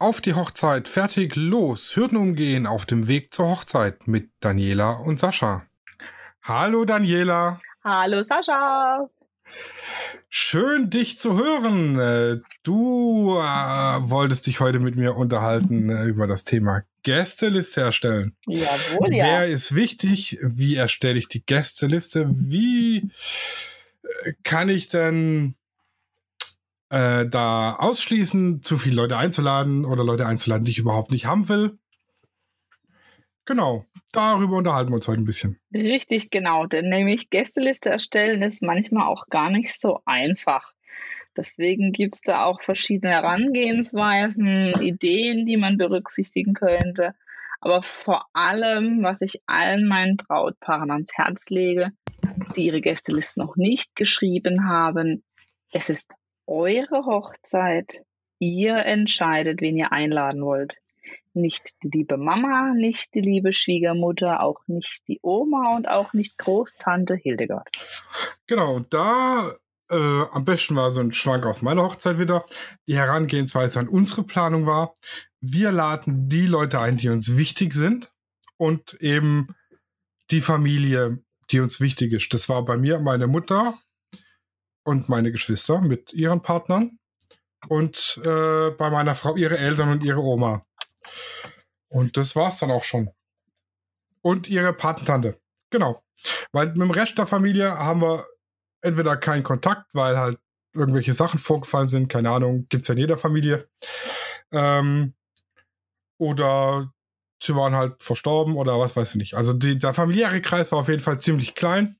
Auf die Hochzeit, fertig, los, Hürden umgehen auf dem Weg zur Hochzeit mit Daniela und Sascha. Hallo Daniela. Hallo Sascha. Schön, dich zu hören. Äh, du äh, wolltest dich heute mit mir unterhalten äh, über das Thema Gästeliste erstellen. Jawohl, ja. Wer ist wichtig? Wie erstelle ich die Gästeliste? Wie äh, kann ich denn äh, da ausschließen, zu viele Leute einzuladen oder Leute einzuladen, die ich überhaupt nicht haben will? Genau, darüber unterhalten wir uns heute ein bisschen. Richtig, genau. Denn nämlich Gästeliste erstellen ist manchmal auch gar nicht so einfach. Deswegen gibt es da auch verschiedene Herangehensweisen, Ideen, die man berücksichtigen könnte. Aber vor allem, was ich allen meinen Brautpaaren ans Herz lege, die ihre Gästeliste noch nicht geschrieben haben, es ist eure Hochzeit. Ihr entscheidet, wen ihr einladen wollt. Nicht die liebe Mama, nicht die liebe Schwiegermutter, auch nicht die Oma und auch nicht Großtante Hildegard. Genau, da äh, am besten war so ein Schwank aus meiner Hochzeit wieder. Die Herangehensweise an unsere Planung war, wir laden die Leute ein, die uns wichtig sind und eben die Familie, die uns wichtig ist. Das war bei mir meine Mutter und meine Geschwister mit ihren Partnern und äh, bei meiner Frau ihre Eltern und ihre Oma. Und das war's dann auch schon. Und ihre Patentante. Genau. Weil mit dem Rest der Familie haben wir entweder keinen Kontakt, weil halt irgendwelche Sachen vorgefallen sind, keine Ahnung, gibt es ja in jeder Familie. Ähm, oder sie waren halt verstorben oder was weiß ich nicht. Also die, der familiäre Kreis war auf jeden Fall ziemlich klein.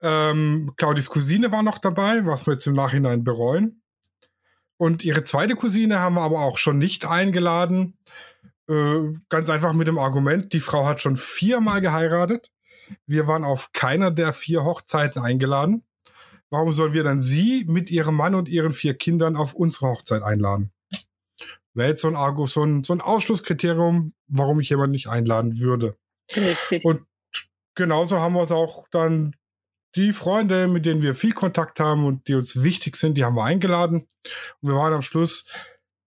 Ähm, Claudis Cousine war noch dabei, was wir jetzt im Nachhinein bereuen. Und ihre zweite Cousine haben wir aber auch schon nicht eingeladen. Äh, ganz einfach mit dem Argument, die Frau hat schon viermal geheiratet. Wir waren auf keiner der vier Hochzeiten eingeladen. Warum sollen wir dann sie mit ihrem Mann und ihren vier Kindern auf unsere Hochzeit einladen? Wäre jetzt so ein, Argo, so ein, so ein Ausschlusskriterium, warum ich jemanden nicht einladen würde. Richtig. Und genauso haben wir es auch dann die Freunde, mit denen wir viel Kontakt haben und die uns wichtig sind, die haben wir eingeladen. Und wir waren am Schluss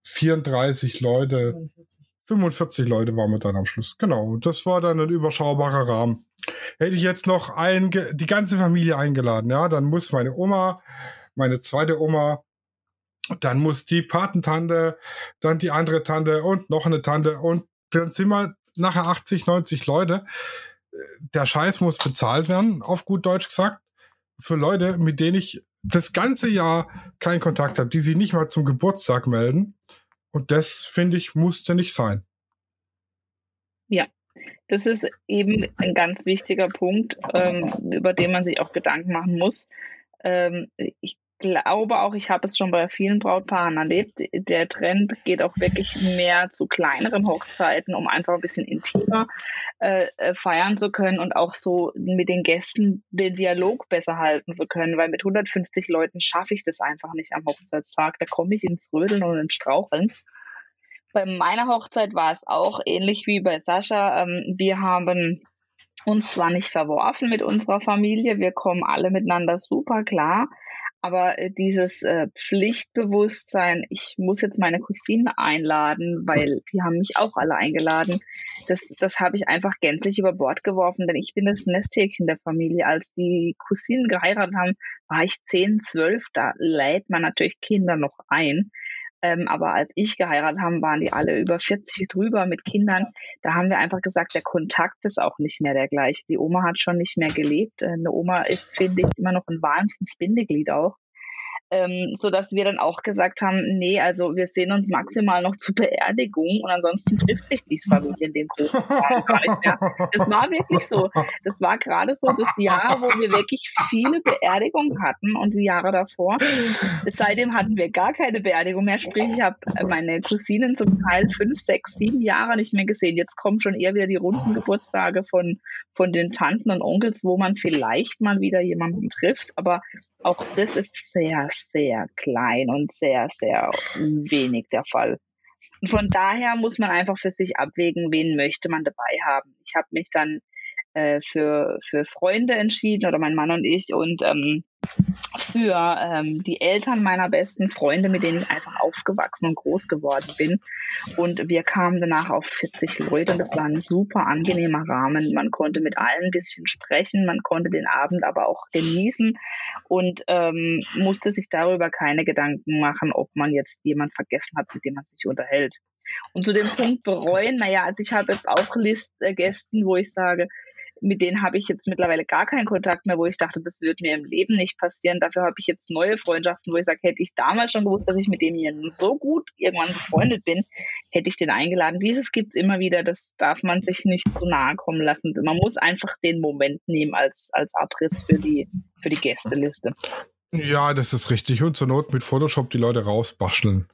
34 Leute. 45. 45 Leute waren wir dann am Schluss. Genau. Und das war dann ein überschaubarer Rahmen. Hätte ich jetzt noch ein, die ganze Familie eingeladen, ja, dann muss meine Oma, meine zweite Oma, dann muss die Patentante, dann die andere Tante und noch eine Tante und dann sind wir nachher 80, 90 Leute. Der Scheiß muss bezahlt werden, auf gut Deutsch gesagt, für Leute, mit denen ich das ganze Jahr keinen Kontakt habe, die sich nicht mal zum Geburtstag melden. Und das, finde ich, musste nicht sein. Ja, das ist eben ein ganz wichtiger Punkt, ähm, über den man sich auch Gedanken machen muss. Ähm, ich glaube auch, ich habe es schon bei vielen Brautpaaren erlebt, der Trend geht auch wirklich mehr zu kleineren Hochzeiten, um einfach ein bisschen intimer äh, äh feiern zu können und auch so mit den Gästen den Dialog besser halten zu können, weil mit 150 Leuten schaffe ich das einfach nicht am Hochzeitstag. Da komme ich ins Rödeln und ins Straucheln. Bei meiner Hochzeit war es auch ähnlich wie bei Sascha. Ähm, wir haben uns zwar nicht verworfen mit unserer Familie, wir kommen alle miteinander super klar, aber äh, dieses äh, Pflichtbewusstsein, ich muss jetzt meine Cousine einladen, weil die haben mich auch alle eingeladen, das, das habe ich einfach gänzlich über Bord geworfen, denn ich bin das Nesthäkchen der Familie. Als die Cousinen geheiratet haben, war ich 10, 12, da lädt man natürlich Kinder noch ein. Ähm, aber als ich geheiratet habe, waren die alle über 40 drüber mit Kindern. Da haben wir einfach gesagt, der Kontakt ist auch nicht mehr der gleiche. Die Oma hat schon nicht mehr gelebt. Äh, eine Oma ist, finde ich, immer noch ein Wahnsinns-Bindeglied auch ähm, so dass wir dann auch gesagt haben, nee, also wir sehen uns maximal noch zur Beerdigung und ansonsten trifft sich die Familie in dem großen Raum gar nicht mehr. Das war wirklich so. Das war gerade so das Jahr, wo wir wirklich viele Beerdigungen hatten und die Jahre davor. Seitdem hatten wir gar keine Beerdigung mehr. Sprich, ich habe meine Cousinen zum Teil fünf, sechs, sieben Jahre nicht mehr gesehen. Jetzt kommen schon eher wieder die runden Geburtstage von, von den Tanten und Onkels, wo man vielleicht mal wieder jemanden trifft. Aber auch das ist sehr, sehr klein und sehr, sehr wenig der Fall. Und von daher muss man einfach für sich abwägen, wen möchte man dabei haben. Ich habe mich dann äh, für, für Freunde entschieden oder mein Mann und ich und ähm, für ähm, die Eltern meiner besten Freunde, mit denen ich einfach aufgewachsen und groß geworden bin. Und wir kamen danach auf 40 Leute und das war ein super angenehmer Rahmen. Man konnte mit allen ein bisschen sprechen, man konnte den Abend aber auch genießen und ähm, musste sich darüber keine Gedanken machen, ob man jetzt jemand vergessen hat, mit dem man sich unterhält. Und zu dem Punkt bereuen, naja, also ich habe jetzt auch List äh, Gästen, wo ich sage, mit denen habe ich jetzt mittlerweile gar keinen Kontakt mehr, wo ich dachte, das wird mir im Leben nicht passieren. Dafür habe ich jetzt neue Freundschaften, wo ich sage, hätte ich damals schon gewusst, dass ich mit demjenigen so gut irgendwann befreundet bin, hätte ich den eingeladen. Dieses gibt es immer wieder, das darf man sich nicht zu nahe kommen lassen. Man muss einfach den Moment nehmen als, als Abriss für die, für die Gästeliste. Ja, das ist richtig. Und zur Not mit Photoshop die Leute rausbasteln.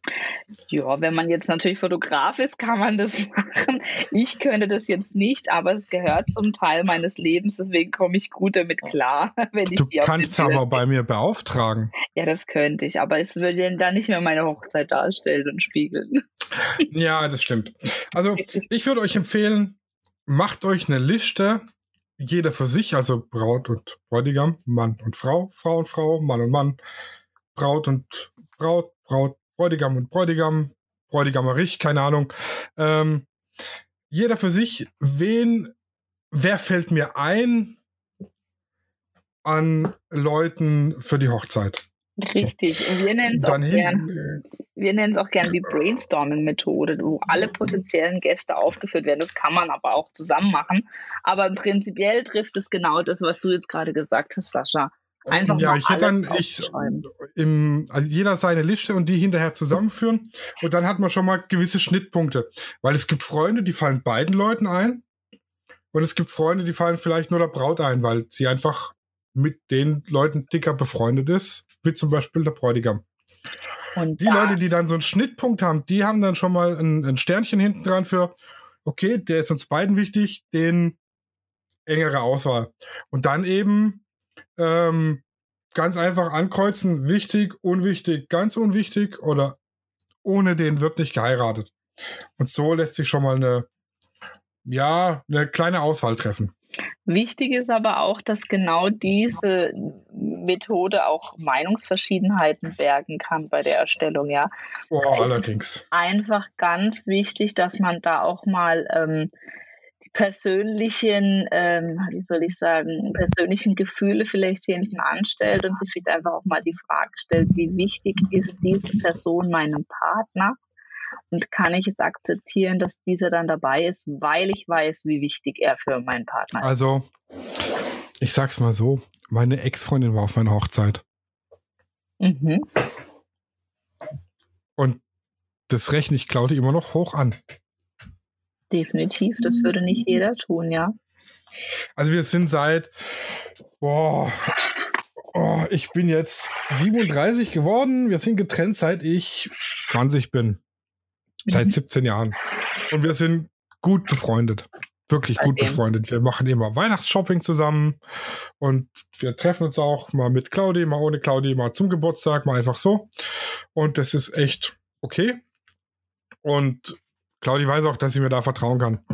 Ja, wenn man jetzt natürlich Fotograf ist, kann man das machen. Ich könnte das jetzt nicht, aber es gehört zum Teil meines Lebens, deswegen komme ich gut damit klar. Wenn ich du kannst es aber bei mir beauftragen. Ja, das könnte ich, aber es würde dann nicht mehr meine Hochzeit darstellen und spiegeln. Ja, das stimmt. Also ich würde euch empfehlen, macht euch eine Liste jeder für sich, also Braut und Bräutigam, Mann und Frau, Frau und Frau, Mann und Mann, Braut und Braut, Braut, Bräutigam und Bräutigam, Bräutigamerich, keine Ahnung. Ähm, jeder für sich, wen, wer fällt mir ein an Leuten für die Hochzeit? Richtig. Und wir nennen es auch gern, wir nennen es auch gern die Brainstorming-Methode, wo alle potenziellen Gäste aufgeführt werden. Das kann man aber auch zusammen machen. Aber prinzipiell trifft es genau das, was du jetzt gerade gesagt hast, Sascha. Einfach ja, ich hätte dann ich im, also jeder seine Liste und die hinterher zusammenführen und dann hat man schon mal gewisse Schnittpunkte, weil es gibt Freunde, die fallen beiden Leuten ein und es gibt Freunde, die fallen vielleicht nur der Braut ein, weil sie einfach mit den Leuten dicker befreundet ist, wie zum Beispiel der Bräutigam. Und die Leute, die dann so einen Schnittpunkt haben, die haben dann schon mal ein, ein Sternchen hinten dran für, okay, der ist uns beiden wichtig, den engere Auswahl. Und dann eben ähm, ganz einfach ankreuzen, wichtig, unwichtig, ganz unwichtig oder ohne den wird nicht geheiratet. Und so lässt sich schon mal eine, ja, eine kleine Auswahl treffen. Wichtig ist aber auch, dass genau diese Methode auch Meinungsverschiedenheiten bergen kann bei der Erstellung, ja. Oh, allerdings. einfach ganz wichtig, dass man da auch mal ähm, die persönlichen, ähm, wie soll ich sagen, persönlichen Gefühle vielleicht hinten anstellt und sich vielleicht einfach auch mal die Frage stellt, wie wichtig ist diese Person meinem Partner? Und kann ich es akzeptieren, dass dieser dann dabei ist, weil ich weiß, wie wichtig er für meinen Partner ist? Also, ich sag's mal so: Meine Ex-Freundin war auf meiner Hochzeit. Mhm. Und das rechne ich Claudia immer noch hoch an. Definitiv, das würde nicht jeder tun, ja. Also wir sind seit, boah, oh, ich bin jetzt 37 geworden. Wir sind getrennt, seit ich 20 bin. Seit 17 mhm. Jahren. Und wir sind gut befreundet. Wirklich gut befreundet. Wir machen immer Weihnachtsshopping zusammen und wir treffen uns auch mal mit Claudi, mal ohne Claudi, mal zum Geburtstag, mal einfach so. Und das ist echt okay. Und Claudi weiß auch, dass sie mir da vertrauen kann.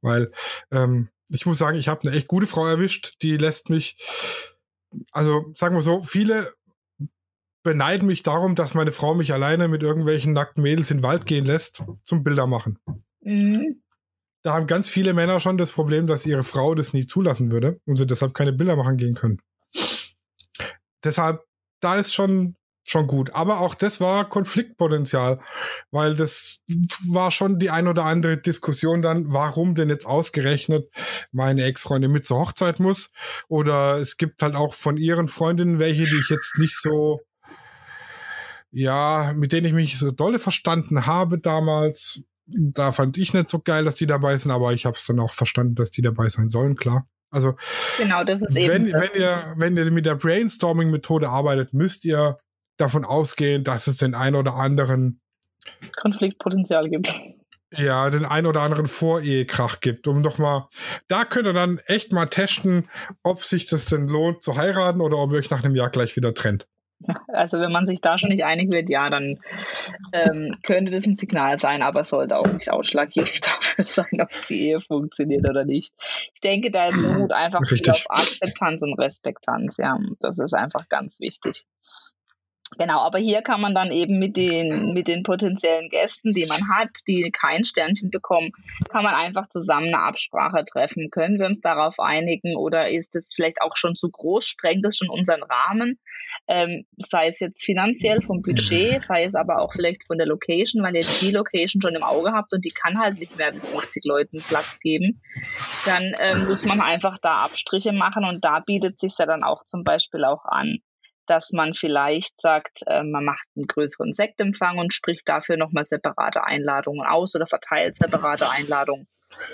Weil ähm, ich muss sagen, ich habe eine echt gute Frau erwischt, die lässt mich, also sagen wir so, viele beneiden mich darum, dass meine Frau mich alleine mit irgendwelchen nackten Mädels in den Wald gehen lässt zum Bilder machen. Mhm. Da haben ganz viele Männer schon das Problem, dass ihre Frau das nie zulassen würde und sie deshalb keine Bilder machen gehen können. Deshalb, da ist schon schon gut. Aber auch das war Konfliktpotenzial, weil das war schon die ein oder andere Diskussion dann, warum denn jetzt ausgerechnet meine Ex-Freundin mit zur Hochzeit muss. Oder es gibt halt auch von ihren Freundinnen welche, die ich jetzt nicht so ja, mit denen ich mich so dolle verstanden habe damals. Da fand ich nicht so geil, dass die dabei sind, aber ich habe es dann auch verstanden, dass die dabei sein sollen, klar. Also genau, das ist wenn, eben. Wenn ihr, wenn ihr mit der Brainstorming-Methode arbeitet, müsst ihr davon ausgehen, dass es den ein oder anderen Konfliktpotenzial gibt. Ja, den ein oder anderen Vorehekrach gibt, um doch mal, da könnt ihr dann echt mal testen, ob sich das denn lohnt zu heiraten oder ob ihr euch nach einem Jahr gleich wieder trennt. Also wenn man sich da schon nicht einig wird, ja, dann ähm, könnte das ein Signal sein, aber es sollte auch nicht ausschlaggebend dafür sein, ob die Ehe funktioniert oder nicht. Ich denke, da beruht einfach viel auf Akzeptanz und Respektanz. Ja, das ist einfach ganz wichtig. Genau, aber hier kann man dann eben mit den, mit den potenziellen Gästen, die man hat, die kein Sternchen bekommen, kann man einfach zusammen eine Absprache treffen. Können wir uns darauf einigen oder ist es vielleicht auch schon zu groß? Sprengt das schon unseren Rahmen? Ähm, sei es jetzt finanziell vom Budget, sei es aber auch vielleicht von der Location, weil ihr jetzt die Location schon im Auge habt und die kann halt nicht mehr mit 50 Leuten Platz geben. Dann ähm, muss man einfach da Abstriche machen und da bietet sich ja dann auch zum Beispiel auch an dass man vielleicht sagt, äh, man macht einen größeren Sektempfang und spricht dafür nochmal separate Einladungen aus oder verteilt separate Einladungen.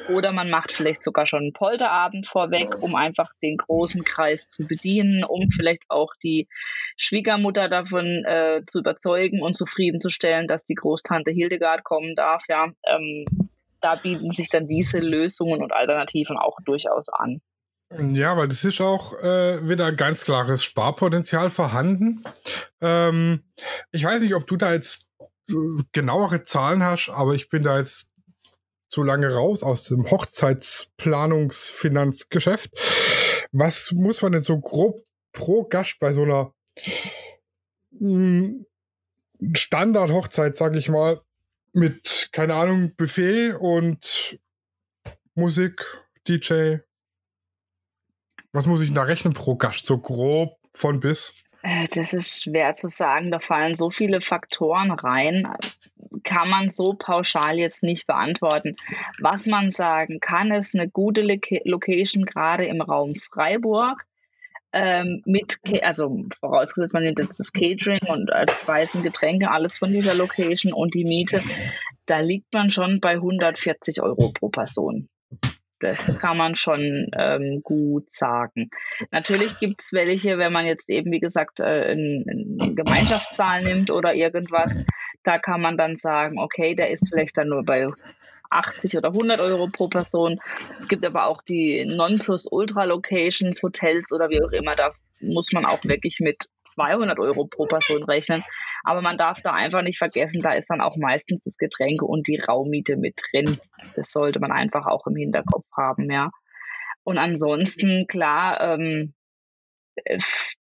Oder man macht vielleicht sogar schon einen Polterabend vorweg, um einfach den großen Kreis zu bedienen, um vielleicht auch die Schwiegermutter davon äh, zu überzeugen und zufriedenzustellen, dass die Großtante Hildegard kommen darf. Ja, ähm, da bieten sich dann diese Lösungen und Alternativen auch durchaus an. Ja, weil das ist auch äh, wieder ganz klares Sparpotenzial vorhanden. Ähm, ich weiß nicht, ob du da jetzt äh, genauere Zahlen hast, aber ich bin da jetzt zu lange raus aus dem Hochzeitsplanungsfinanzgeschäft. Was muss man denn so grob pro Gast bei so einer hm, Standard-Hochzeit, sag ich mal, mit, keine Ahnung, Buffet und Musik, DJ, was muss ich da rechnen pro Gast, so grob von bis? Äh, das ist schwer zu sagen. Da fallen so viele Faktoren rein. Kann man so pauschal jetzt nicht beantworten. Was man sagen kann, ist eine gute Location gerade im Raum Freiburg. Ähm, mit, also vorausgesetzt, man nimmt jetzt das Catering und als weißen Getränke, alles von dieser Location und die Miete, da liegt man schon bei 140 Euro pro Person. Das kann man schon ähm, gut sagen. Natürlich gibt es welche, wenn man jetzt eben, wie gesagt, äh, eine Gemeinschaftszahl nimmt oder irgendwas, da kann man dann sagen, okay, der ist vielleicht dann nur bei 80 oder 100 Euro pro Person. Es gibt aber auch die Non-Plus-Ultra-Locations, Hotels oder wie auch immer, da muss man auch wirklich mit 200 Euro pro Person rechnen. Aber man darf da einfach nicht vergessen, da ist dann auch meistens das Getränke und die Raummiete mit drin. Das sollte man einfach auch im Hinterkopf haben, ja. Und ansonsten, klar, ähm,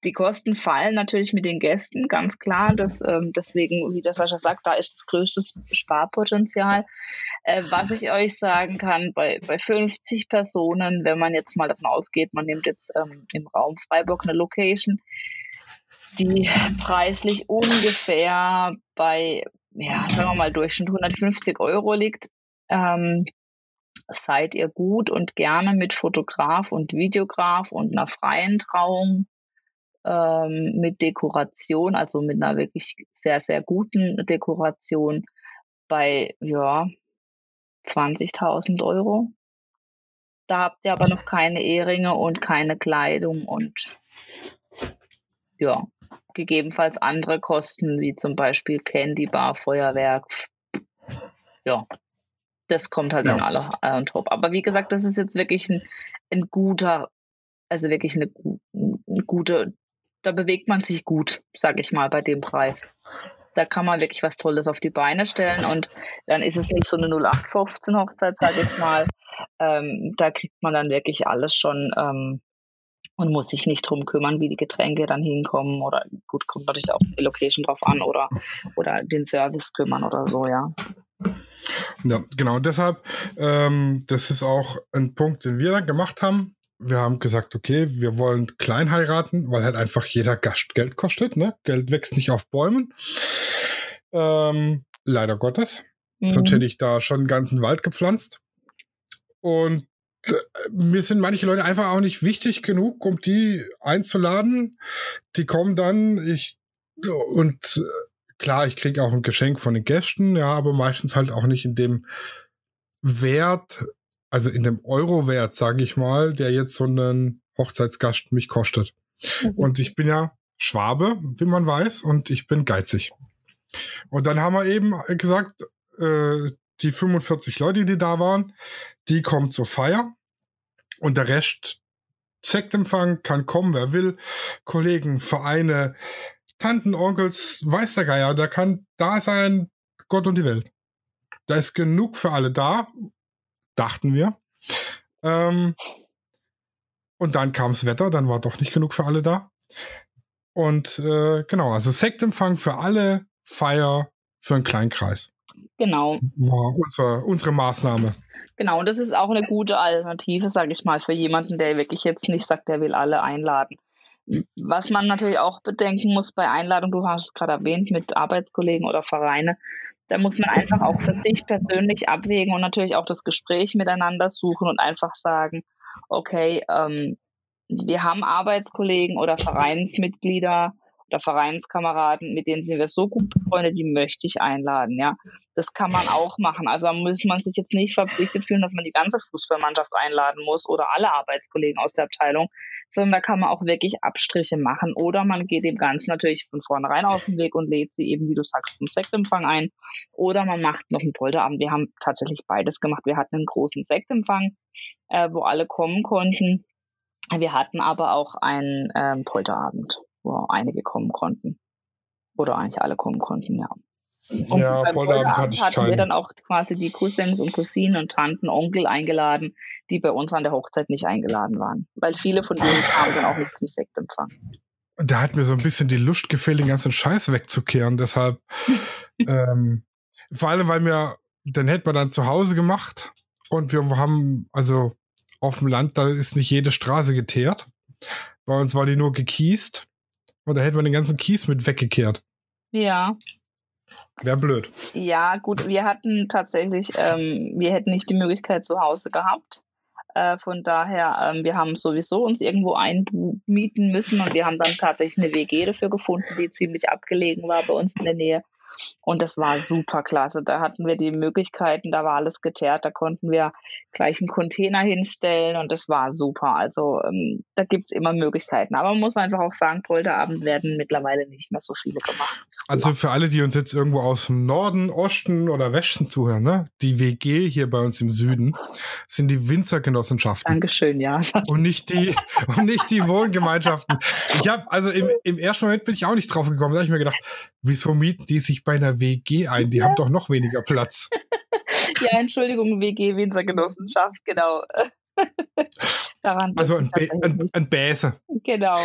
die Kosten fallen natürlich mit den Gästen, ganz klar. Das, ähm, deswegen, wie der Sascha sagt, da ist das größte Sparpotenzial. Äh, was ich euch sagen kann, bei, bei 50 Personen, wenn man jetzt mal davon ausgeht, man nimmt jetzt ähm, im Raum Freiburg eine Location, die preislich ungefähr bei, ja, sagen wir mal, Durchschnitt 150 Euro liegt. Ähm, seid ihr gut und gerne mit Fotograf und Videograf und einer freien Trauung ähm, mit Dekoration, also mit einer wirklich sehr, sehr guten Dekoration bei, ja, 20.000 Euro. Da habt ihr aber noch keine Eheringe und keine Kleidung und ja, gegebenenfalls andere Kosten, wie zum Beispiel Candy Bar, Feuerwerk. Ja, das kommt halt ja. dann alle on top. Aber wie gesagt, das ist jetzt wirklich ein, ein guter, also wirklich eine, eine gute, da bewegt man sich gut, sag ich mal, bei dem Preis. Da kann man wirklich was Tolles auf die Beine stellen und dann ist es nicht so eine 0815 Hochzeit, sag ich mal. Ähm, da kriegt man dann wirklich alles schon ähm, und muss sich nicht drum kümmern, wie die Getränke dann hinkommen oder gut, kommt natürlich auch die Location drauf an oder, oder den Service kümmern oder so, ja. Ja, genau. deshalb, ähm, das ist auch ein Punkt, den wir dann gemacht haben. Wir haben gesagt, okay, wir wollen klein heiraten, weil halt einfach jeder Gast Geld kostet. Ne? Geld wächst nicht auf Bäumen. Ähm, leider Gottes. Mhm. Sonst hätte ich da schon einen ganzen Wald gepflanzt. Und äh, mir sind manche Leute einfach auch nicht wichtig genug, um die einzuladen. Die kommen dann, ich und äh, klar, ich kriege auch ein Geschenk von den Gästen, ja, aber meistens halt auch nicht in dem Wert, also in dem Euro-Wert, sage ich mal, der jetzt so einen Hochzeitsgast mich kostet. Mhm. Und ich bin ja Schwabe, wie man weiß, und ich bin geizig. Und dann haben wir eben gesagt, äh, die 45 Leute, die da waren, die kommen zur Feier und der Rest Sektempfang kann kommen, wer will. Kollegen, Vereine, Tanten, Onkels, weiß der Geier, da kann da sein Gott und die Welt. Da ist genug für alle da, dachten wir. Ähm, und dann kam das Wetter, dann war doch nicht genug für alle da. Und äh, genau, also Sektempfang für alle, Feier für einen kleinen Kreis. Genau. War unser, unsere Maßnahme. Genau, und das ist auch eine gute Alternative, sage ich mal, für jemanden, der wirklich jetzt nicht sagt, der will alle einladen. Was man natürlich auch bedenken muss bei Einladung, du hast es gerade erwähnt, mit Arbeitskollegen oder Vereine, da muss man einfach auch für sich persönlich abwägen und natürlich auch das Gespräch miteinander suchen und einfach sagen, okay, ähm, wir haben Arbeitskollegen oder Vereinsmitglieder oder Vereinskameraden, mit denen sind wir so gut befreundet, die möchte ich einladen, ja. Das kann man auch machen. Also muss man sich jetzt nicht verpflichtet fühlen, dass man die ganze Fußballmannschaft einladen muss oder alle Arbeitskollegen aus der Abteilung, sondern da kann man auch wirklich Abstriche machen. Oder man geht dem Ganzen natürlich von vornherein auf den Weg und lädt sie eben, wie du sagst, zum Sektempfang ein. Oder man macht noch einen Polterabend. Wir haben tatsächlich beides gemacht. Wir hatten einen großen Sektempfang, äh, wo alle kommen konnten. Wir hatten aber auch einen ähm, Polterabend wo einige kommen konnten. Oder eigentlich alle kommen konnten, ja. Und ja, beim Polterabend hatte ich hatten keinen. wir dann auch quasi die Cousins und Cousinen und Tanten, Onkel eingeladen, die bei uns an der Hochzeit nicht eingeladen waren. Weil viele von denen kamen dann auch nicht zum Sektempfang. Da hat mir so ein bisschen die Lust gefehlt, den ganzen Scheiß wegzukehren. Deshalb, ähm, vor allem, weil mir, dann hätten wir dann zu Hause gemacht und wir haben, also auf dem Land, da ist nicht jede Straße geteert. Bei uns war die nur gekiest. Und da hätte man den ganzen Kies mit weggekehrt. Ja, Wäre blöd. ja, gut, wir hatten tatsächlich, ähm, wir hätten nicht die Möglichkeit zu Hause gehabt. Äh, von daher, ähm, wir haben sowieso uns irgendwo einmieten müssen und wir haben dann tatsächlich eine WG dafür gefunden, die ziemlich abgelegen war bei uns in der Nähe. Und das war super klasse. Da hatten wir die Möglichkeiten, da war alles geteert, da konnten wir gleich einen Container hinstellen und das war super. Also ähm, da gibt's immer Möglichkeiten. Aber man muss einfach auch sagen, Polterabend werden mittlerweile nicht mehr so viele gemacht. Also für alle, die uns jetzt irgendwo aus dem Norden, Osten oder Westen zuhören, ne? Die WG hier bei uns im Süden sind die Winzergenossenschaften. Dankeschön, ja. Und nicht die, und nicht die Wohngemeinschaften. Ich habe, also im, im ersten Moment bin ich auch nicht drauf gekommen. Da habe ich mir gedacht, wieso mieten die sich bei einer WG ein? Die haben doch noch weniger Platz. Ja, Entschuldigung, WG Winzergenossenschaft, genau. Daran Also ein, Bä ein, ein Bäse. Genau.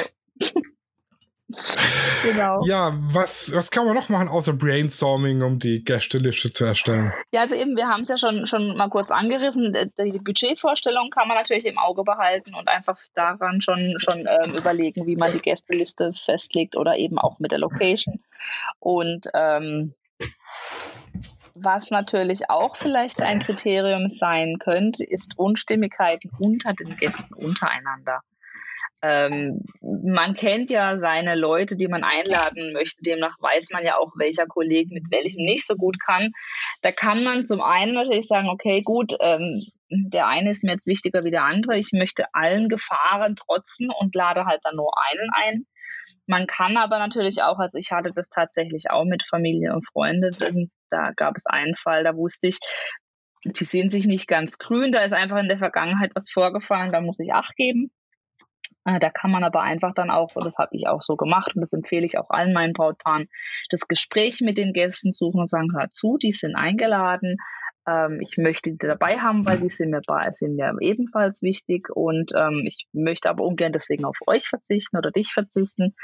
genau. Ja, was, was kann man noch machen außer Brainstorming, um die Gästeliste zu erstellen? Ja, also eben, wir haben es ja schon, schon mal kurz angerissen. Die Budgetvorstellung kann man natürlich im Auge behalten und einfach daran schon, schon ähm, überlegen, wie man die Gästeliste festlegt oder eben auch mit der Location. Und ähm, was natürlich auch vielleicht ein Kriterium sein könnte, ist Unstimmigkeiten unter den Gästen untereinander. Ähm, man kennt ja seine Leute, die man einladen möchte. Demnach weiß man ja auch, welcher Kollege mit welchem nicht so gut kann. Da kann man zum einen natürlich sagen, okay, gut, ähm, der eine ist mir jetzt wichtiger wie der andere. Ich möchte allen Gefahren trotzen und lade halt dann nur einen ein. Man kann aber natürlich auch, also ich hatte das tatsächlich auch mit Familie und Freunde, denn da gab es einen Fall, da wusste ich, die sehen sich nicht ganz grün, da ist einfach in der Vergangenheit was vorgefallen, da muss ich Acht geben. Äh, Da kann man aber einfach dann auch, und das habe ich auch so gemacht und das empfehle ich auch allen meinen Brautpaaren, das Gespräch mit den Gästen suchen und sagen, hör zu, die sind eingeladen, ähm, ich möchte die dabei haben, weil die sind mir, sind mir ebenfalls wichtig. Und ähm, ich möchte aber ungern deswegen auf euch verzichten oder dich verzichten.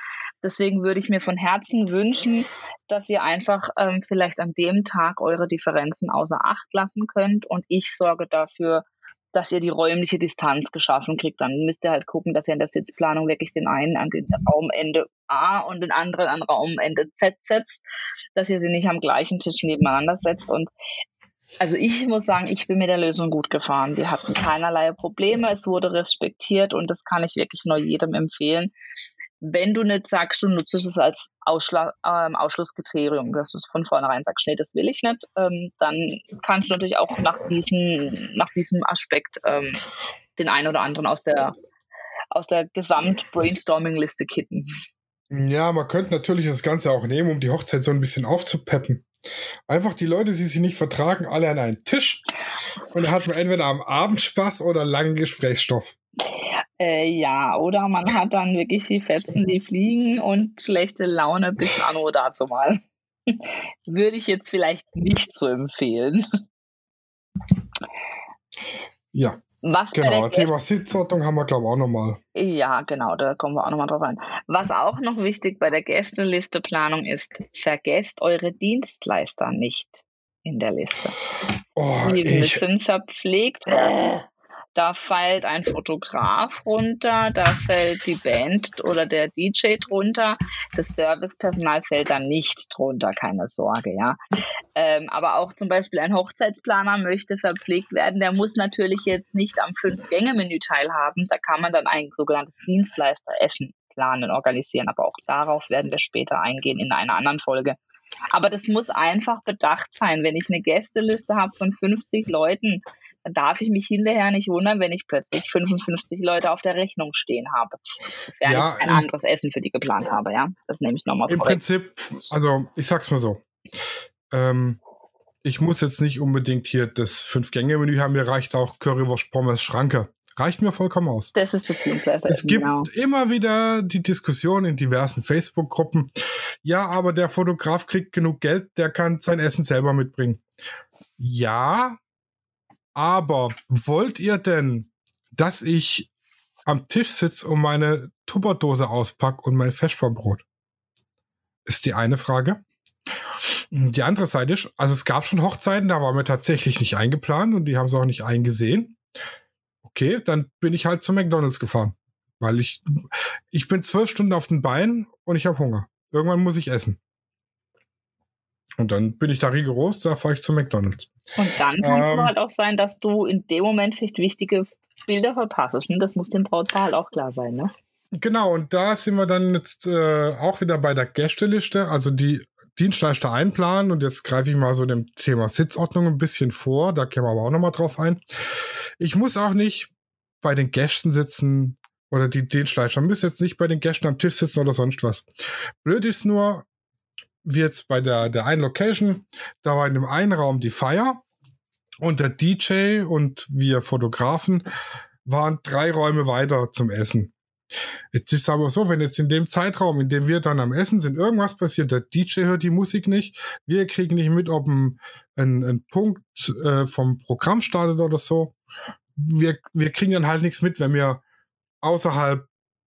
Deswegen würde ich mir von Herzen wünschen, dass ihr einfach ähm, vielleicht an dem Tag eure Differenzen außer Acht lassen könnt. Und ich sorge dafür, dass ihr die räumliche Distanz geschaffen kriegt. Dann müsst ihr halt gucken, dass ihr in der Sitzplanung wirklich den einen an den Raumende A und den anderen an Raumende Z setzt, dass ihr sie nicht am gleichen Tisch nebeneinander setzt. Und also ich muss sagen, ich bin mit der Lösung gut gefahren. Wir hatten keinerlei Probleme, es wurde respektiert und das kann ich wirklich nur jedem empfehlen. Wenn du nicht sagst, du nutzt es als Ausschla ähm, Ausschlusskriterium, dass du es von vornherein sagst, nee, das will ich nicht, ähm, dann kannst du natürlich auch nach diesem, nach diesem Aspekt ähm, den einen oder anderen aus der, aus der Gesamt-Brainstorming-Liste kitten. Ja, man könnte natürlich das Ganze auch nehmen, um die Hochzeit so ein bisschen aufzupeppen. Einfach die Leute, die sich nicht vertragen, alle an einen Tisch. Und da hat man entweder am Abend Spaß oder langen Gesprächsstoff. Äh, ja, oder man hat dann wirklich die Fetzen, die fliegen und schlechte Laune bis anno dazu mal. Würde ich jetzt vielleicht nicht so empfehlen. Ja. Was genau, Thema Sitzordnung haben wir, glaube ich, auch nochmal. Ja, genau, da kommen wir auch nochmal drauf ein. Was auch noch wichtig bei der Gästelisteplanung ist, vergesst eure Dienstleister nicht in der Liste. Oh, Die müssen verpflegt werden. Da fällt ein Fotograf runter, da fällt die Band oder der DJ drunter. Das Servicepersonal fällt da nicht drunter, keine Sorge, ja. Ähm, aber auch zum Beispiel ein Hochzeitsplaner möchte verpflegt werden. Der muss natürlich jetzt nicht am Fünf-Gänge-Menü teilhaben. Da kann man dann ein sogenanntes Dienstleisteressen planen, organisieren. Aber auch darauf werden wir später eingehen in einer anderen Folge. Aber das muss einfach bedacht sein. Wenn ich eine Gästeliste habe von 50 Leuten, darf ich mich hinterher nicht wundern, wenn ich plötzlich 55 Leute auf der Rechnung stehen habe. Sofern ja, ich ein anderes Essen für die geplant habe, ja. Das nehme ich nochmal vor. Im Prinzip, also ich sag's mal so. Ähm, ich muss jetzt nicht unbedingt hier das Fünf-Gänge-Menü haben, mir reicht auch Currywurst, Pommes, Schranke. Reicht mir vollkommen aus. Das ist das Dienstleister. Es gibt genau. immer wieder die Diskussion in diversen Facebook-Gruppen. Ja, aber der Fotograf kriegt genug Geld, der kann sein Essen selber mitbringen. Ja, aber wollt ihr denn, dass ich am Tisch sitze und meine Tupperdose auspacke und mein Feschbarbrot? Ist die eine Frage. Die andere Seite ist, also es gab schon Hochzeiten, da waren wir tatsächlich nicht eingeplant und die haben es auch nicht eingesehen. Okay, dann bin ich halt zu McDonalds gefahren. Weil ich, ich bin zwölf Stunden auf den Beinen und ich habe Hunger. Irgendwann muss ich essen. Und dann bin ich da rigoros, da fahre ich zu McDonalds. Und dann kann ähm, es halt auch sein, dass du in dem Moment vielleicht wichtige Bilder verpasst. Ne? Das muss dem Brautpaar halt auch klar sein, ne? Genau, und da sind wir dann jetzt äh, auch wieder bei der Gästeliste, also die Dienstleister einplanen. Und jetzt greife ich mal so dem Thema Sitzordnung ein bisschen vor. Da kämen wir aber auch nochmal drauf ein. Ich muss auch nicht bei den Gästen sitzen oder die Dienstleister müssen jetzt nicht bei den Gästen am Tisch sitzen oder sonst was. Blöd ist nur, jetzt bei der, der einen Location, da war in dem einen Raum die Feier und der DJ und wir Fotografen waren drei Räume weiter zum Essen. Jetzt ist es aber so, wenn jetzt in dem Zeitraum, in dem wir dann am Essen sind, irgendwas passiert, der DJ hört die Musik nicht, wir kriegen nicht mit, ob ein, ein, ein Punkt äh, vom Programm startet oder so. Wir, wir kriegen dann halt nichts mit, wenn wir außerhalb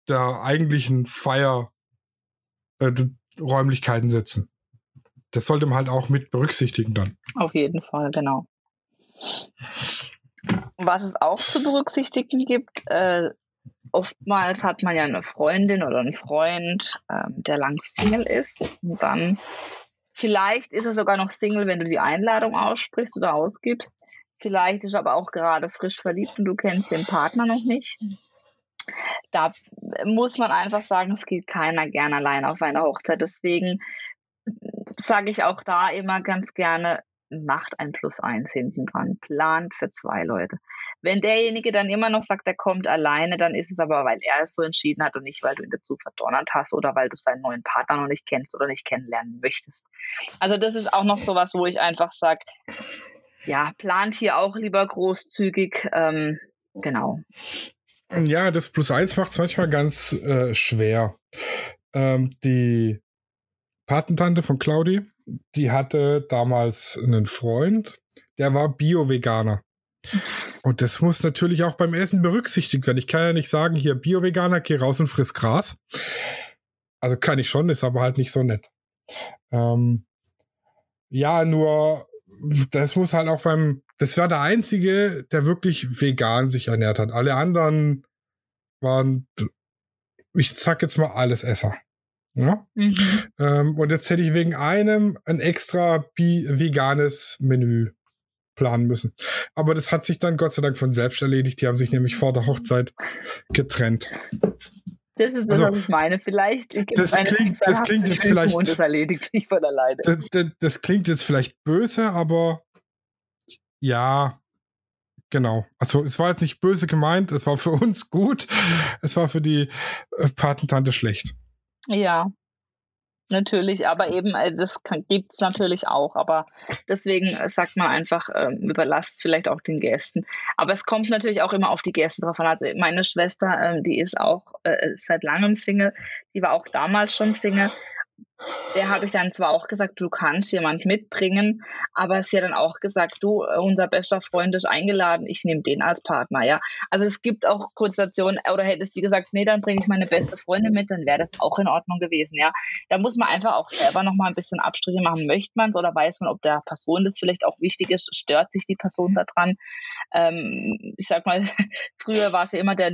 der eigentlichen Feier äh, Räumlichkeiten setzen. Das sollte man halt auch mit berücksichtigen dann. Auf jeden Fall, genau. Was es auch zu berücksichtigen gibt, äh, oftmals hat man ja eine Freundin oder einen Freund, ähm, der lang Single ist. Und dann, vielleicht ist er sogar noch Single, wenn du die Einladung aussprichst oder ausgibst. Vielleicht ist er aber auch gerade frisch verliebt und du kennst den Partner noch nicht da muss man einfach sagen, es geht keiner gern allein auf einer Hochzeit. Deswegen sage ich auch da immer ganz gerne, macht ein Plus eins hinten dran, plant für zwei Leute. Wenn derjenige dann immer noch sagt, er kommt alleine, dann ist es aber, weil er es so entschieden hat und nicht, weil du ihn dazu verdonnert hast oder weil du seinen neuen Partner noch nicht kennst oder nicht kennenlernen möchtest. Also das ist auch noch so was, wo ich einfach sage, ja, plant hier auch lieber großzügig. Ähm, genau. Ja, das Plus eins macht es manchmal ganz äh, schwer. Ähm, die Patentante von Claudi, die hatte damals einen Freund, der war Bio-Veganer. Und das muss natürlich auch beim Essen berücksichtigt werden. Ich kann ja nicht sagen, hier Bio-Veganer, geh raus und friss Gras. Also kann ich schon, ist aber halt nicht so nett. Ähm, ja, nur das muss halt auch beim, das war der einzige, der wirklich vegan sich ernährt hat. Alle anderen waren, ich sag jetzt mal alles Esser. Ja? Mhm. Ähm, und jetzt hätte ich wegen einem ein extra veganes Menü planen müssen. Aber das hat sich dann Gott sei Dank von selbst erledigt. Die haben sich nämlich vor der Hochzeit getrennt. Das ist das, also, was ich meine. Vielleicht gibt das eine klingt, das klingt jetzt vielleicht und das erledigt sich von alleine. Das, das, das, klingt jetzt vielleicht böse, aber ja, genau. Also es war jetzt nicht böse gemeint, es war für uns gut, es war für die äh, Patentante schlecht. Ja. natürlich, aber eben, äh, das gibt es natürlich auch. Aber deswegen äh, sagt man einfach, äh, überlasst vielleicht auch den Gästen. Aber es kommt natürlich auch immer auf die Gäste drauf an. Also meine Schwester, äh, die ist auch seit langem Single, die war auch damals schon Single der habe ich dann zwar auch gesagt, du kannst jemand mitbringen, aber sie hat dann auch gesagt, du, unser bester Freund ist eingeladen, ich nehme den als Partner, ja. Also es gibt auch Konstellationen, oder hättest du gesagt, nee, dann bringe ich meine beste Freundin mit, dann wäre das auch in Ordnung gewesen, ja. Da muss man einfach auch selber nochmal ein bisschen Abstriche machen, möchte man es oder weiß man, ob der Person das vielleicht auch wichtig ist, stört sich die Person daran. Ähm, ich sag mal, früher war es ja immer der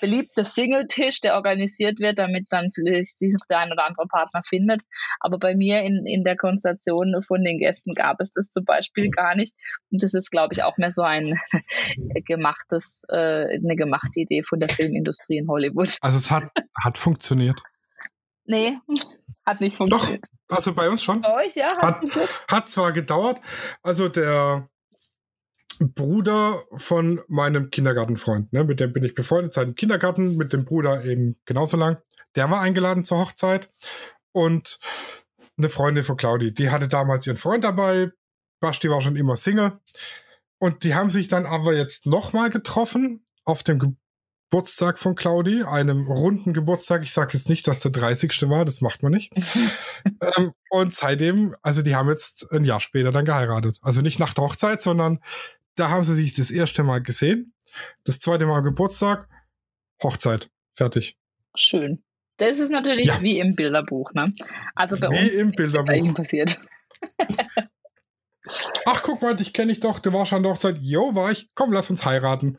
beliebte Single-Tisch, der organisiert wird, damit dann vielleicht sich noch der ein oder andere Partner findet. Aber bei mir in, in der Konstellation von den Gästen gab es das zum Beispiel gar nicht. Und das ist, glaube ich, auch mehr so ein gemachtes, äh, eine gemachte Idee von der Filmindustrie in Hollywood. Also es hat, hat funktioniert. Nee, hat nicht funktioniert. Doch, also bei uns schon. Bei euch, ja. Hat, hat, hat zwar gedauert, also der Bruder von meinem Kindergartenfreund, ne, mit dem bin ich befreundet seit dem Kindergarten, mit dem Bruder eben genauso lang. Der war eingeladen zur Hochzeit und eine Freundin von Claudi, die hatte damals ihren Freund dabei. Basti war schon immer Single. Und die haben sich dann aber jetzt nochmal getroffen auf dem Geburtstag von Claudi, einem runden Geburtstag. Ich sage jetzt nicht, dass der 30. war, das macht man nicht. ähm, und seitdem, also die haben jetzt ein Jahr später dann geheiratet. Also nicht nach der Hochzeit, sondern da haben sie sich das erste Mal gesehen. Das zweite Mal Geburtstag, Hochzeit. Fertig. Schön. Das ist natürlich ja. wie im Bilderbuch, ne? Also bei wie uns im Bilderbuch. bei ihm passiert. Ach, guck mal, dich kenne ich doch. Du warst schon doch seit, jo, war ich. Komm, lass uns heiraten.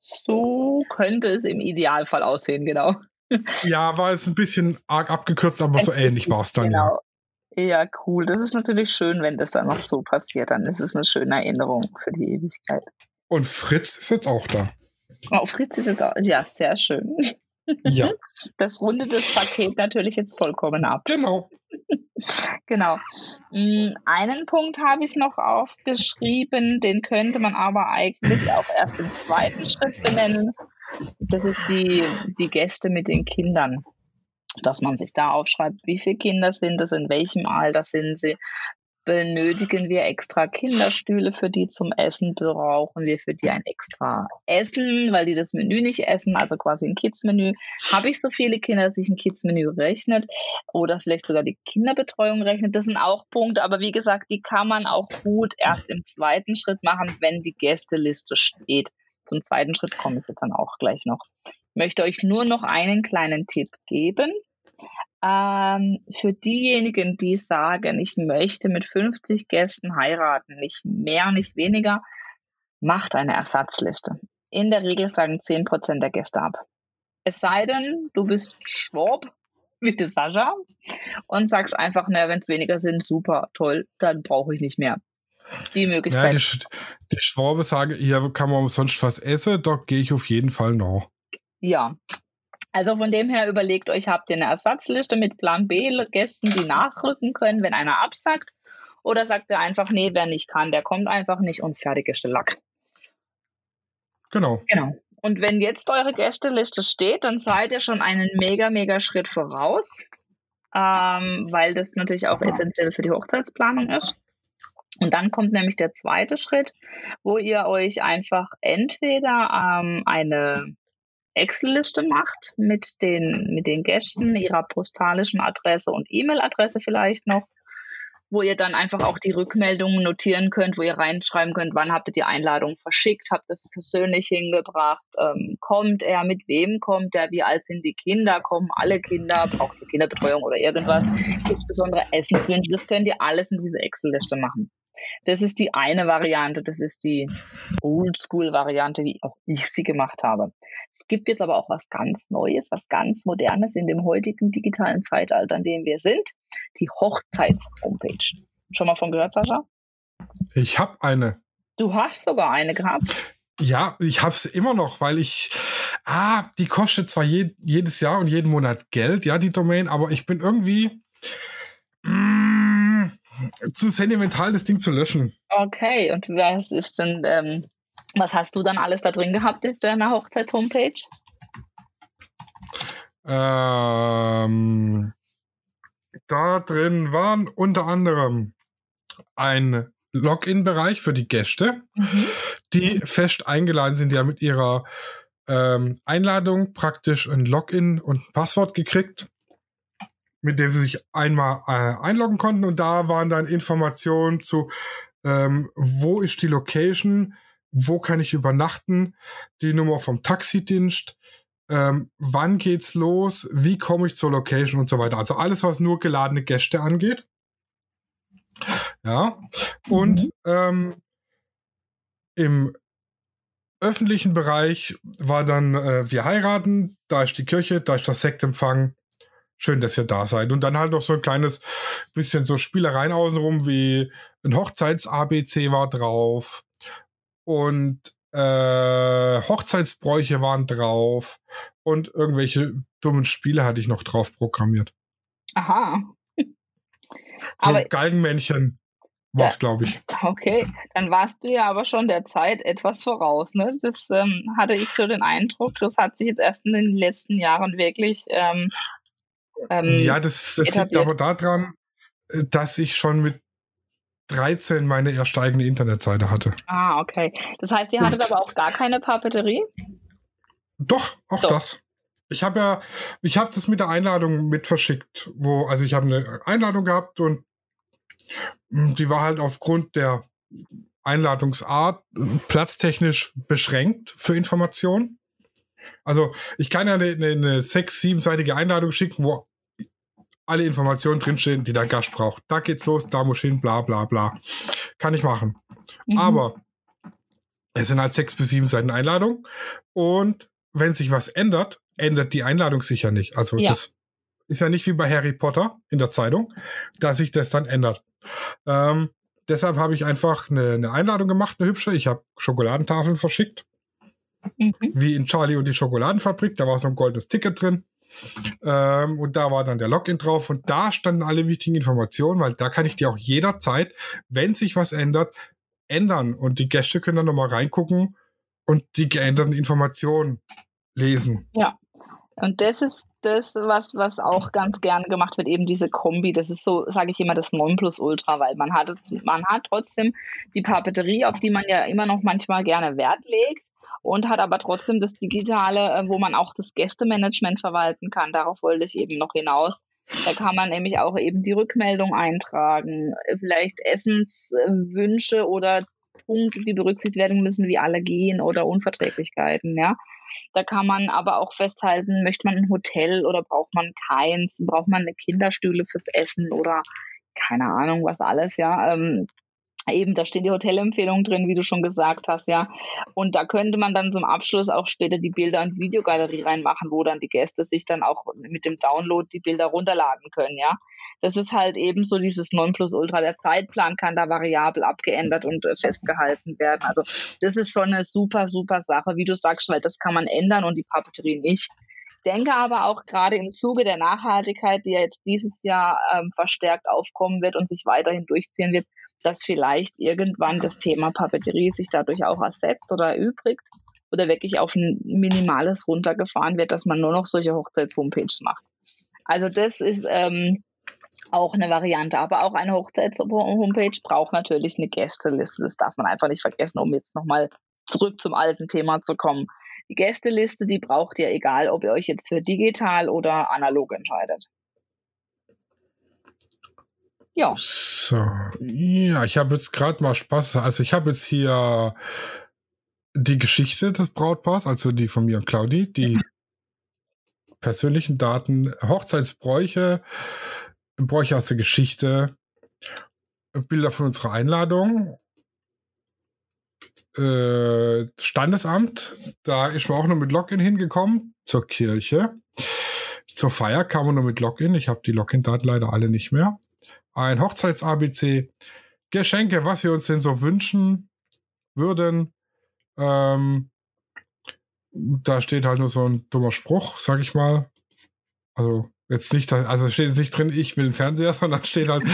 So könnte es im Idealfall aussehen, genau. Ja, war jetzt ein bisschen arg abgekürzt, aber so ähnlich war es dann, genau. ja. Ja, cool. Das ist natürlich schön, wenn das dann noch so passiert. Dann ist es eine schöne Erinnerung für die Ewigkeit. Und Fritz ist jetzt auch da. Oh, Fritz ist jetzt auch, ja, sehr schön. Ja. Das rundet das Paket natürlich jetzt vollkommen ab. Genau. genau. Mm, einen Punkt habe ich noch aufgeschrieben, den könnte man aber eigentlich auch erst im zweiten Schritt benennen. Das ist die, die Gäste mit den Kindern dass man sich da aufschreibt, wie viele Kinder sind es, in welchem Alter sind sie, benötigen wir extra Kinderstühle für die zum Essen, brauchen wir für die ein extra Essen, weil die das Menü nicht essen, also quasi ein Kids-Menü. Habe ich so viele Kinder, dass sich ein Kids-Menü rechnet oder vielleicht sogar die Kinderbetreuung rechnet? Das sind auch Punkte, aber wie gesagt, die kann man auch gut erst im zweiten Schritt machen, wenn die Gästeliste steht. Zum zweiten Schritt komme ich jetzt dann auch gleich noch. Ich möchte euch nur noch einen kleinen Tipp geben. Ähm, für diejenigen, die sagen, ich möchte mit 50 Gästen heiraten, nicht mehr, nicht weniger, macht eine Ersatzliste. In der Regel sagen 10% der Gäste ab. Es sei denn, du bist Schwab, wie die Sascha, und sagst einfach, naja, wenn es weniger sind, super, toll, dann brauche ich nicht mehr. Die Möglichkeit. Ja, die, die Schwabe sagen, hier kann man umsonst was essen, da gehe ich auf jeden Fall noch. Ja, also von dem her überlegt euch, habt ihr eine Ersatzliste mit Plan B Gästen, die nachrücken können, wenn einer absagt? Oder sagt ihr einfach, nee, wer nicht kann, der kommt einfach nicht und fertig ist der Lack. Genau. Genau. Und wenn jetzt eure Gästeliste steht, dann seid ihr schon einen mega, mega Schritt voraus, ähm, weil das natürlich auch essentiell für die Hochzeitsplanung ist. Und dann kommt nämlich der zweite Schritt, wo ihr euch einfach entweder ähm, eine Excel-Liste macht mit den, mit den Gästen, ihrer postalischen Adresse und E-Mail-Adresse vielleicht noch, wo ihr dann einfach auch die Rückmeldungen notieren könnt, wo ihr reinschreiben könnt, wann habt ihr die Einladung verschickt, habt ihr sie persönlich hingebracht, ähm, kommt er, mit wem kommt er, wie alt sind die Kinder, kommen alle Kinder, braucht ihr Kinderbetreuung oder irgendwas, gibt es besondere Essenswünsche, das könnt ihr alles in diese Excel-Liste machen. Das ist die eine Variante, das ist die Oldschool-Variante, wie auch ich sie gemacht habe. Es gibt jetzt aber auch was ganz Neues, was ganz Modernes in dem heutigen digitalen Zeitalter, in dem wir sind, die Hochzeits-Homepage. Schon mal von gehört, Sascha? Ich habe eine. Du hast sogar eine gehabt? Ja, ich habe es immer noch, weil ich, ah, die kostet zwar je, jedes Jahr und jeden Monat Geld, ja, die Domain, aber ich bin irgendwie, mm, zu sentimental, das Ding zu löschen. Okay, und was ist denn, ähm, was hast du dann alles da drin gehabt auf deiner Hochzeits-Homepage? Ähm, da drin waren unter anderem ein Login-Bereich für die Gäste, mhm. die fest eingeladen sind. Die haben mit ihrer ähm, Einladung praktisch ein Login und ein Passwort gekriegt, mit dem sie sich einmal äh, einloggen konnten. Und da waren dann Informationen zu, ähm, wo ist die Location, wo kann ich übernachten, die Nummer vom Taxidienst, ähm, wann geht's los, wie komme ich zur Location und so weiter. Also alles, was nur geladene Gäste angeht. Ja. Und mhm. ähm, im öffentlichen Bereich war dann, äh, wir heiraten, da ist die Kirche, da ist das Sektempfang. Schön, dass ihr da seid. Und dann halt noch so ein kleines bisschen so Spielereien außenrum, wie ein Hochzeits-ABC war drauf und äh, Hochzeitsbräuche waren drauf und irgendwelche dummen Spiele hatte ich noch drauf programmiert. Aha. So aber Galgenmännchen war es, glaube ich. Okay, dann warst du ja aber schon der Zeit etwas voraus. Ne? Das ähm, hatte ich so den Eindruck, das hat sich jetzt erst in den letzten Jahren wirklich. Ähm, ähm, ja, das, das liegt aber daran, äh, dass ich schon mit 13 meine erste eigene Internetseite hatte. Ah, okay. Das heißt, ihr hattet aber auch gar keine Papeterie? Doch, auch Doch. das. Ich habe ja, ich habe das mit der Einladung mit verschickt, wo, also ich habe eine Einladung gehabt und die war halt aufgrund der Einladungsart platztechnisch beschränkt für Informationen. Also ich kann ja eine, eine sechs-, siebenseitige Einladung schicken, wo alle Informationen drinstehen, die der Gast braucht. Da geht's los, da muss hin, bla bla bla. Kann ich machen. Mhm. Aber es sind halt sechs bis sieben Seiten Einladung und wenn sich was ändert, ändert die Einladung sicher nicht. Also ja. das ist ja nicht wie bei Harry Potter in der Zeitung, dass sich das dann ändert. Ähm, deshalb habe ich einfach eine, eine, Einladung gemacht, eine hübsche. Ich habe Schokoladentafeln verschickt. Mhm. Wie in Charlie und die Schokoladenfabrik. Da war so ein goldenes Ticket drin. Ähm, und da war dann der Login drauf und da standen alle wichtigen Informationen, weil da kann ich die auch jederzeit, wenn sich was ändert, ändern. Und die Gäste können dann nochmal reingucken und die geänderten Informationen lesen. Ja. Und das ist das, was, was auch ganz gern gemacht wird, eben diese Kombi. Das ist so, sage ich immer, das Nonplusultra, weil man hat, man hat trotzdem die Papeterie, auf die man ja immer noch manchmal gerne Wert legt und hat aber trotzdem das Digitale, äh, wo man auch das Gästemanagement verwalten kann. Darauf wollte ich eben noch hinaus. Da kann man nämlich auch eben die Rückmeldung eintragen, vielleicht Essenswünsche oder Punkte, die berücksichtigt werden müssen, wie Allergien oder Unverträglichkeiten, ja. Da kann man aber auch festhalten, möchte man ein Hotel oder braucht man keins, braucht man eine Kinderstühle fürs Essen oder keine Ahnung, was alles, ja. Ähm, Eben, da stehen die Hotelempfehlungen drin, wie du schon gesagt hast, ja. Und da könnte man dann zum Abschluss auch später die Bilder- und Videogalerie reinmachen, wo dann die Gäste sich dann auch mit dem Download die Bilder runterladen können, ja. Das ist halt eben so dieses Nonplusultra. Der Zeitplan kann da variabel abgeändert und äh, festgehalten werden. Also das ist schon eine super, super Sache, wie du sagst, weil das kann man ändern und die Papeterie nicht denke aber auch gerade im Zuge der Nachhaltigkeit, die ja jetzt dieses Jahr ähm, verstärkt aufkommen wird und sich weiterhin durchziehen wird, dass vielleicht irgendwann das Thema Papeterie sich dadurch auch ersetzt oder erübrigt oder wirklich auf ein Minimales runtergefahren wird, dass man nur noch solche Hochzeits-Homepages macht. Also das ist ähm, auch eine Variante. Aber auch eine Hochzeits-Homepage braucht natürlich eine Gästeliste. Das darf man einfach nicht vergessen, um jetzt nochmal zurück zum alten Thema zu kommen. Die Gästeliste, die braucht ihr egal, ob ihr euch jetzt für digital oder analog entscheidet. Ja. So, ja, ich habe jetzt gerade mal Spaß. Also ich habe jetzt hier die Geschichte des Brautpaars, also die von mir und Claudi, die mhm. persönlichen Daten, Hochzeitsbräuche, Bräuche aus der Geschichte, Bilder von unserer Einladung, äh, Standesamt, da ist man auch nur mit Login hingekommen, zur Kirche. Zur Feier kam man nur mit Login. Ich habe die Login-Daten leider alle nicht mehr ein Hochzeits-ABC, Geschenke, was wir uns denn so wünschen würden. Ähm, da steht halt nur so ein dummer Spruch, sag ich mal. Also jetzt nicht, also steht jetzt nicht drin, ich will einen Fernseher, sondern steht halt,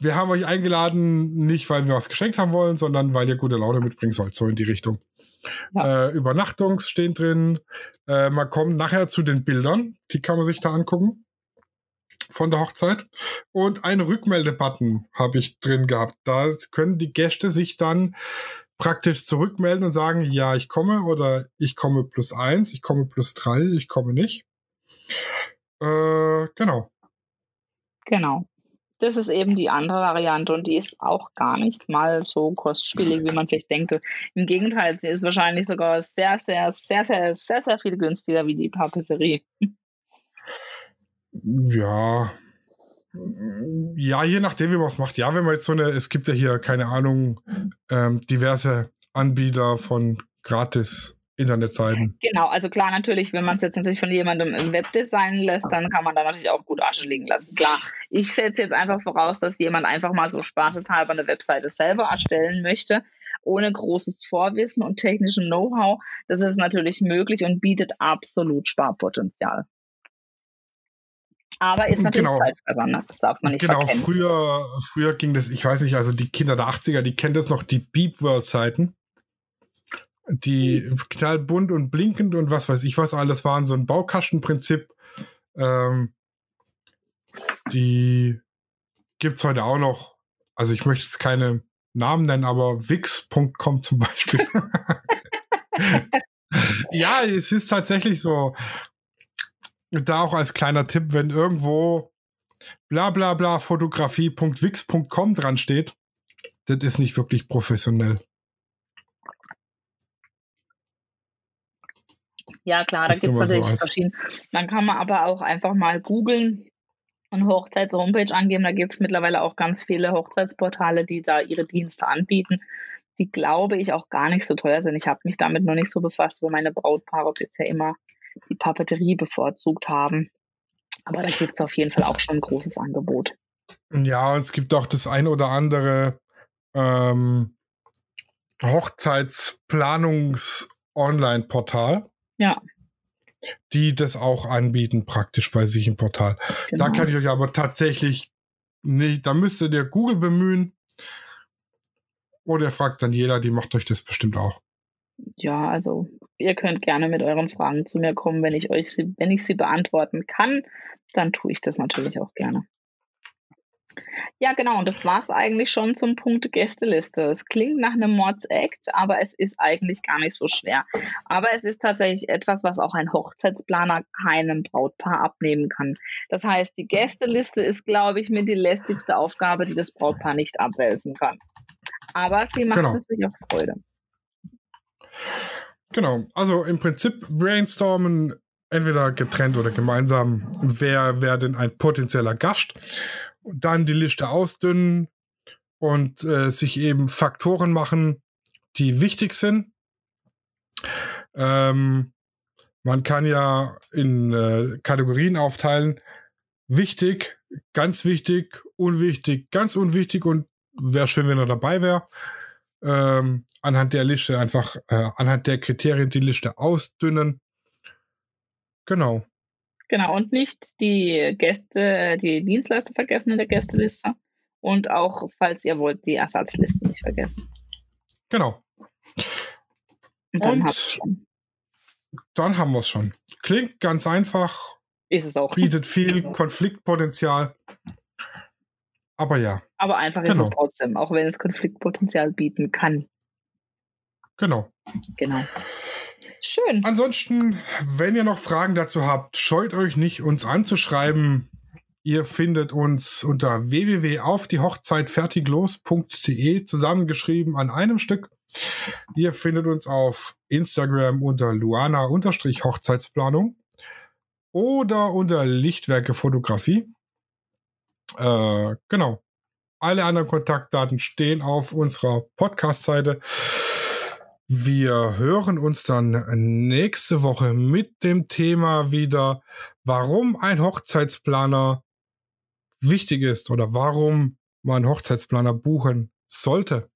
wir haben euch eingeladen, nicht weil wir was geschenkt haben wollen, sondern weil ihr gute Laune mitbringen sollt, so in die Richtung. Ja. Äh, Übernachtungs stehen drin. Äh, man kommt nachher zu den Bildern, die kann man sich da angucken. Von der Hochzeit und einen Rückmeldebutton habe ich drin gehabt. Da können die Gäste sich dann praktisch zurückmelden und sagen, ja, ich komme oder ich komme plus eins, ich komme plus drei, ich komme nicht. Äh, genau. Genau. Das ist eben die andere Variante und die ist auch gar nicht mal so kostspielig, wie man vielleicht denkt. Im Gegenteil, sie ist wahrscheinlich sogar sehr, sehr, sehr, sehr, sehr, sehr viel günstiger wie die Papeterie. Ja. Ja, je nachdem, wie man es macht. Ja, wenn man jetzt so eine, es gibt ja hier, keine Ahnung, ähm, diverse Anbieter von gratis Internetseiten. Genau, also klar, natürlich, wenn man es jetzt natürlich von jemandem im Web designen lässt, dann kann man da natürlich auch gut Asche liegen lassen. Klar, ich setze jetzt einfach voraus, dass jemand einfach mal so spaßeshalber eine Webseite selber erstellen möchte, ohne großes Vorwissen und technischen Know-how. Das ist natürlich möglich und bietet absolut Sparpotenzial. Aber ist natürlich genau. Zeitversand, das darf man nicht Genau, verkennen. früher, früher ging das, ich weiß nicht, also die Kinder der 80er, die kennen das noch, die Beep World Seiten die knallbunt und blinkend und was weiß ich was alles waren, so ein Baukastenprinzip. Ähm, die es heute auch noch. Also ich möchte jetzt keine Namen nennen, aber wix.com zum Beispiel. ja, es ist tatsächlich so. Da auch als kleiner Tipp, wenn irgendwo bla bla bla fotografie.wix.com dran steht, das ist nicht wirklich professionell. Ja, klar, da gibt es natürlich so verschiedene. Dann kann man aber auch einfach mal googeln und Hochzeits-Homepage angeben. Da gibt es mittlerweile auch ganz viele Hochzeitsportale, die da ihre Dienste anbieten, die, glaube ich, auch gar nicht so teuer sind. Ich habe mich damit noch nicht so befasst, weil meine Brautpaare bisher immer die Papeterie bevorzugt haben. Aber da gibt es auf jeden Fall auch schon ein großes Angebot. Ja, es gibt auch das ein oder andere ähm, Hochzeitsplanungs-Online-Portal. Ja. Die das auch anbieten, praktisch bei sich im Portal. Genau. Da kann ich euch aber tatsächlich nicht, da müsstet ihr Google bemühen. Oder ihr fragt Daniela, die macht euch das bestimmt auch. Ja, also ihr könnt gerne mit euren Fragen zu mir kommen, wenn ich euch sie, wenn ich sie beantworten kann, dann tue ich das natürlich auch gerne. Ja, genau. Und das war es eigentlich schon zum Punkt Gästeliste. Es klingt nach einem Mords-Act, aber es ist eigentlich gar nicht so schwer. Aber es ist tatsächlich etwas, was auch ein Hochzeitsplaner keinem Brautpaar abnehmen kann. Das heißt, die Gästeliste ist, glaube ich, mit die lästigste Aufgabe, die das Brautpaar nicht abwälzen kann. Aber sie macht genau. natürlich auch Freude. Genau. Also im Prinzip brainstormen, entweder getrennt oder gemeinsam, wer, wer denn ein potenzieller Gast dann die Liste ausdünnen und äh, sich eben Faktoren machen, die wichtig sind. Ähm, man kann ja in äh, Kategorien aufteilen. Wichtig, ganz wichtig, unwichtig, ganz unwichtig und wäre schön, wenn er dabei wäre. Ähm, anhand der Liste einfach, äh, anhand der Kriterien die Liste ausdünnen. Genau. Genau, und nicht die Gäste, die Dienstleister vergessen in der Gästeliste. Und auch, falls ihr wollt, die Ersatzliste nicht vergessen. Genau. Und dann, und dann haben wir es schon. Klingt ganz einfach. Ist es auch. Bietet viel Konfliktpotenzial. Aber ja. Aber einfach genau. ist es trotzdem, auch wenn es Konfliktpotenzial bieten kann. Genau. Genau. Schön. Ansonsten, wenn ihr noch Fragen dazu habt, scheut euch nicht, uns anzuschreiben. Ihr findet uns unter www.aufdiehochzeitfertiglos.de zusammengeschrieben an einem Stück. Ihr findet uns auf Instagram unter Luana-Hochzeitsplanung oder unter Lichtwerke Fotografie. Äh, genau. Alle anderen Kontaktdaten stehen auf unserer Podcast-Seite. Wir hören uns dann nächste Woche mit dem Thema wieder, warum ein Hochzeitsplaner wichtig ist oder warum man Hochzeitsplaner buchen sollte.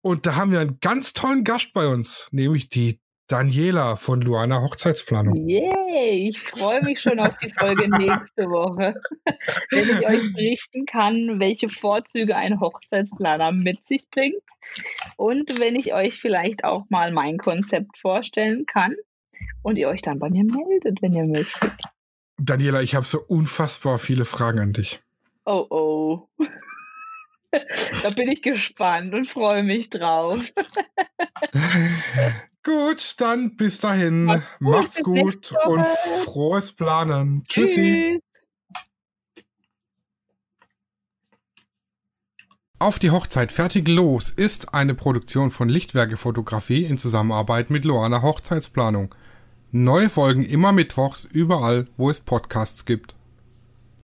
Und da haben wir einen ganz tollen Gast bei uns, nämlich die Daniela von Luana Hochzeitsplanung. Yay, ich freue mich schon auf die Folge nächste Woche, wenn ich euch berichten kann, welche Vorzüge ein Hochzeitsplaner mit sich bringt und wenn ich euch vielleicht auch mal mein Konzept vorstellen kann und ihr euch dann bei mir meldet, wenn ihr möchtet. Daniela, ich habe so unfassbar viele Fragen an dich. Oh oh. da bin ich gespannt und freue mich drauf. Gut, dann bis dahin. Macht's gut, Macht's gut und frohes Planen. Tschüssi. Tschüss. Auf die Hochzeit fertig los ist eine Produktion von Lichtwerke Fotografie in Zusammenarbeit mit Loana Hochzeitsplanung. Neue Folgen immer mittwochs überall, wo es Podcasts gibt.